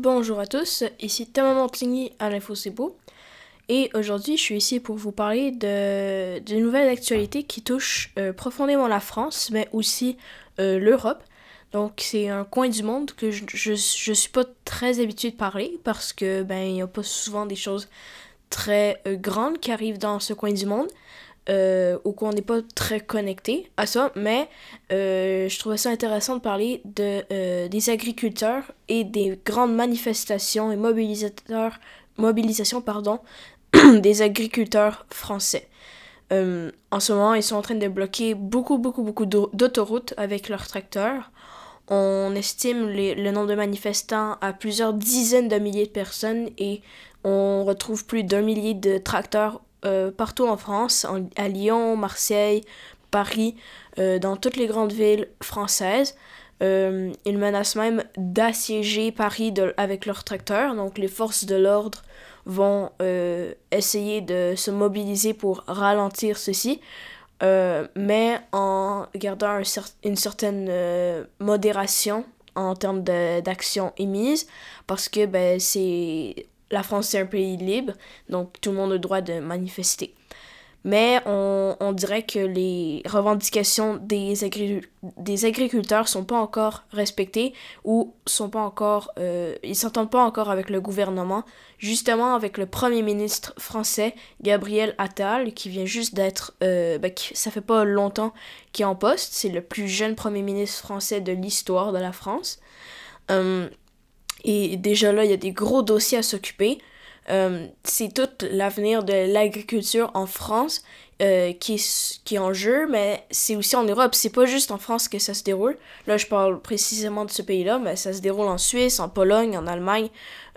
Bonjour à tous, ici Thomas Montigny à l'Info Et aujourd'hui, je suis ici pour vous parler de, nouvelles actualités qui touchent euh, profondément la France, mais aussi euh, l'Europe. Donc, c'est un coin du monde que je, je, je, suis pas très habituée de parler parce que, ben, il n'y a pas souvent des choses très euh, grandes qui arrivent dans ce coin du monde euh, ou qu'on n'est pas très connecté à ça, mais euh, je trouvais ça intéressant de parler de, euh, des agriculteurs et des grandes manifestations et mobilisateurs, mobilisations pardon, des agriculteurs français. Euh, en ce moment, ils sont en train de bloquer beaucoup, beaucoup, beaucoup d'autoroutes avec leurs tracteurs. On estime les, le nombre de manifestants à plusieurs dizaines de milliers de personnes et on retrouve plus d'un millier de tracteurs euh, partout en France, à Lyon, Marseille, Paris, euh, dans toutes les grandes villes françaises. Euh, ils menacent même d'assiéger Paris avec leurs tracteurs. Donc les forces de l'ordre vont essayer de se mobiliser pour ralentir ceci. Mais en gardant une certaine modération en termes d'action émise, parce que ben, c'est la France c'est un pays libre, donc tout le monde a le droit de manifester. Mais on, dirait que les revendications des, agri des agriculteurs sont pas encore respectées ou sont pas encore euh, ils s'entendent pas encore avec le gouvernement, justement avec le premier ministre français Gabriel Attal qui vient juste d'être euh, ben, ça fait pas longtemps qu'il est en poste, c'est le plus jeune premier ministre français de l'histoire de la France. Euh, et déjà là, il y a des gros dossiers à s'occuper. Euh, c'est tout l'avenir de l'agriculture en France euh, qui, est, qui est en jeu, mais c'est aussi en Europe. C'est pas juste en France que ça se déroule. Là, je parle précisément de ce pays-là, mais ça se déroule en Suisse, en Pologne, en Allemagne.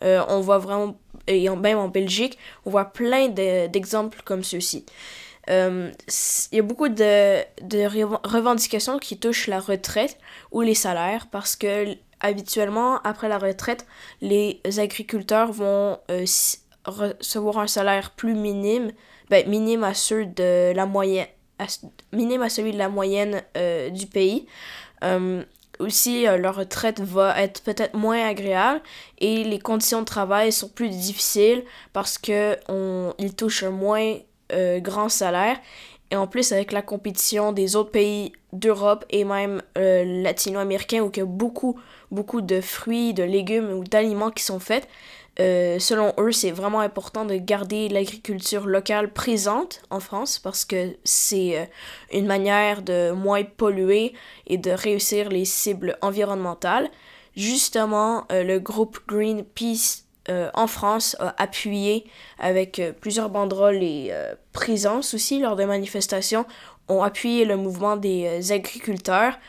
Euh, on voit vraiment, et même en Belgique, on voit plein d'exemples de, comme ceux-ci. Il y a beaucoup de, de revendications qui touchent la retraite ou les salaires parce que habituellement, après la retraite, les agriculteurs vont euh, recevoir un salaire plus minime, ben, minime à celui de la moyenne euh, du pays. Euh, aussi, euh, leur retraite va être peut-être moins agréable et les conditions de travail sont plus difficiles parce que touchent un moins grand salaire et en plus, avec la compétition des autres pays d'Europe et même euh, latino-américains où il y a beaucoup, beaucoup de fruits, de légumes ou d'aliments qui sont faits, euh, selon eux, c'est vraiment important de garder l'agriculture locale présente en France parce que c'est euh, une manière de moins polluer et de réussir les cibles environnementales. Justement, le groupe Greenpeace euh, en France a appuyé avec euh, plusieurs banderoles et euh, présences aussi lors de manifestations, ont appuyé le mouvement des agriculteurs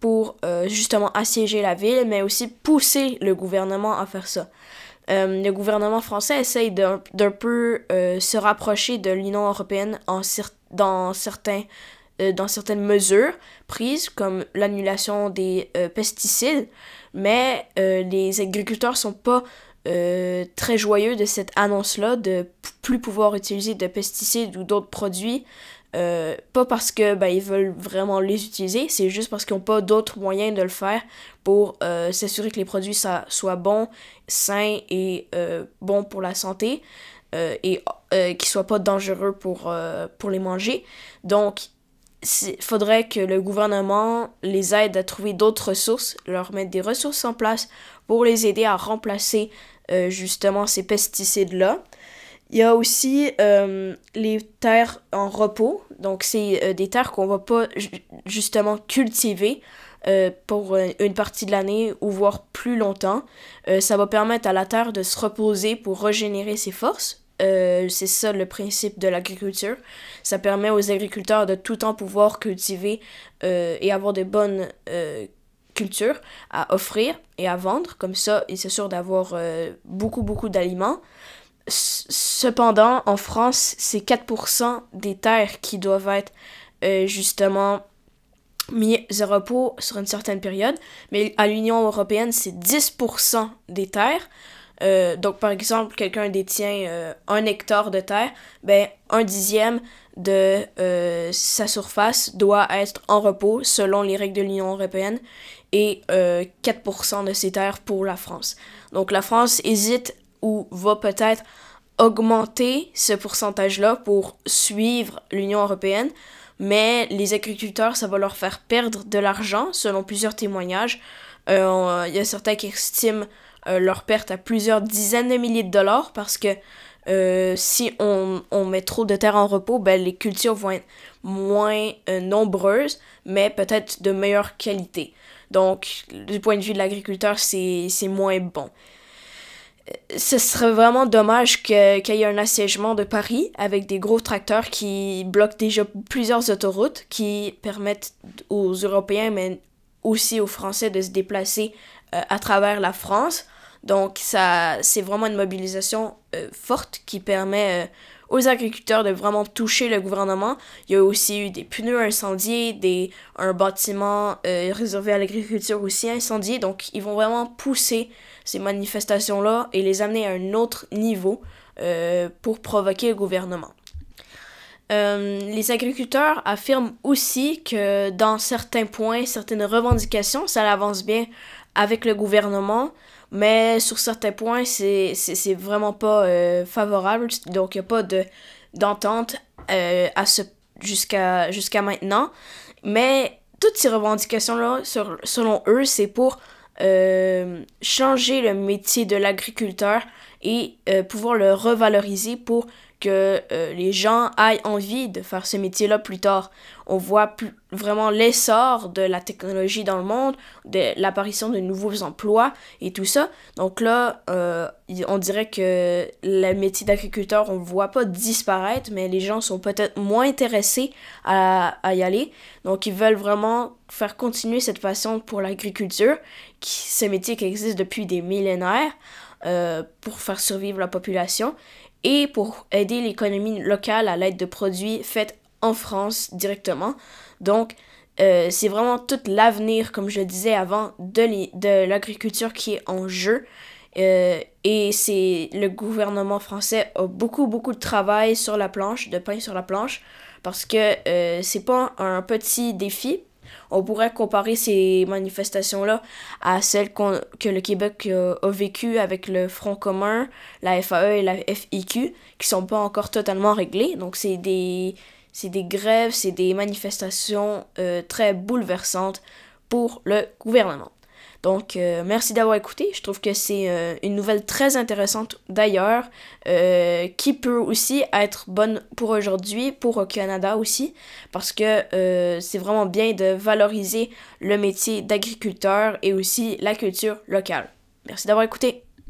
pour justement assiéger la ville, mais aussi pousser le gouvernement à faire ça. le gouvernement français essaye d'un peu se rapprocher de l'Union européenne en, dans certains euh, dans certaines mesures prises, comme l'annulation des euh, pesticides, mais euh, les agriculteurs sont pas euh, très joyeux de cette annonce-là de plus pouvoir utiliser de pesticides ou d'autres produits. Euh, pas parce que ben, ils veulent vraiment les utiliser, c'est juste parce qu'ils n'ont pas d'autres moyens de le faire pour s'assurer que les produits ça, soient bons, sains et bons pour la santé et qu'ils soient pas dangereux pour, pour les manger. Donc, il faudrait que le gouvernement les aide à trouver d'autres ressources, leur mettre des ressources en place pour les aider à remplacer euh, justement ces pesticides-là. Il y a aussi euh, les terres en repos, donc c'est euh, des terres qu'on va pas justement cultiver pour une partie de l'année ou voire plus longtemps. Ça va permettre à la terre de se reposer pour régénérer ses forces euh, c'est ça le principe de l'agriculture. Ça permet aux agriculteurs de tout temps pouvoir cultiver euh, et avoir de bonnes euh, cultures à offrir et à vendre. Comme ça, ils s'assurent d'avoir beaucoup, beaucoup d'aliments. Cependant, en France, c'est 4% des terres qui doivent être justement mis à repos sur une certaine période. Mais à l'Union européenne, c'est 10% des terres. Euh, donc, par exemple, quelqu'un détient euh, un hectare de terre, ben, un dixième de euh, sa surface doit être en repos selon les règles de l'Union européenne. et 4% de ses terres pour la France. Donc la France hésite ou va peut-être augmenter ce pourcentage-là pour suivre l'Union européenne, mais les agriculteurs, ça va leur faire perdre de l'argent, selon plusieurs témoignages. Il y a certains qui estiment euh, leur perte à plusieurs dizaines de milliers de dollars parce que euh, si on, on, met trop de terre en repos, ben, les cultures vont être moins nombreuses, mais peut-être de meilleure qualité. Donc, du point de vue de l'agriculteur, c'est moins bon ce serait vraiment dommage qu'il y ait un assiègement de Paris avec des gros tracteurs qui bloquent déjà plusieurs autoroutes qui permettent aux Européens, mais aussi aux Français de se déplacer euh, à travers la France. Donc, ça, c'est vraiment une mobilisation euh, forte qui permet euh, aux agriculteurs de vraiment toucher le gouvernement. Il y a aussi eu des pneus incendiés, des, un bâtiment réservé à l'agriculture aussi incendié. Donc, ils vont vraiment pousser ces manifestations-là et les amener à un autre niveau euh, pour provoquer le gouvernement. Euh, les agriculteurs affirment aussi que dans certains points, certaines revendications, ça avance bien avec le gouvernement, mais sur certains points, c'est vraiment pas euh, favorable, donc il n'y a pas d'entente à ce jusqu'à jusqu'à maintenant. Mais toutes ces revendications-là, selon eux, c'est pour euh, changer le métier de l'agriculteur et euh, pouvoir le revaloriser pour que euh, les gens aient envie de faire ce métier-là plus tard. On voit plus, vraiment l'essor de la technologie dans le monde, de l'apparition de nouveaux emplois et tout ça. Donc là, euh, on dirait que le métier d'agriculteur, on ne voit pas disparaître, mais les gens sont peut-être moins intéressés à, y aller. Donc ils veulent vraiment faire continuer cette passion pour l'agriculture, ce métier qui existe depuis des millénaires, euh, pour faire survivre la population et pour aider l'économie locale à l'aide de produits faits en France directement. Donc, euh, c'est vraiment tout l'avenir, comme je le disais avant, de, l'agriculture qui est en jeu. Euh, et c'est le gouvernement français a beaucoup, beaucoup de travail sur la planche, de pain sur la planche, parce que euh, c'est pas un petit défi on pourrait comparer ces manifestations-là à celles que le Québec euh, a, vécues avec le Front commun, la FAE et la FIQ, qui sont pas encore totalement réglées. Donc c'est des, des grèves, c'est des manifestations euh, très bouleversantes pour le gouvernement. Donc, euh, merci d'avoir écouté. Je trouve que c'est euh, une nouvelle très intéressante d'ailleurs, euh, qui peut aussi être bonne pour aujourd'hui, pour au Canada aussi, parce que c'est vraiment bien de valoriser le métier d'agriculteur et aussi la culture locale. Merci d'avoir écouté.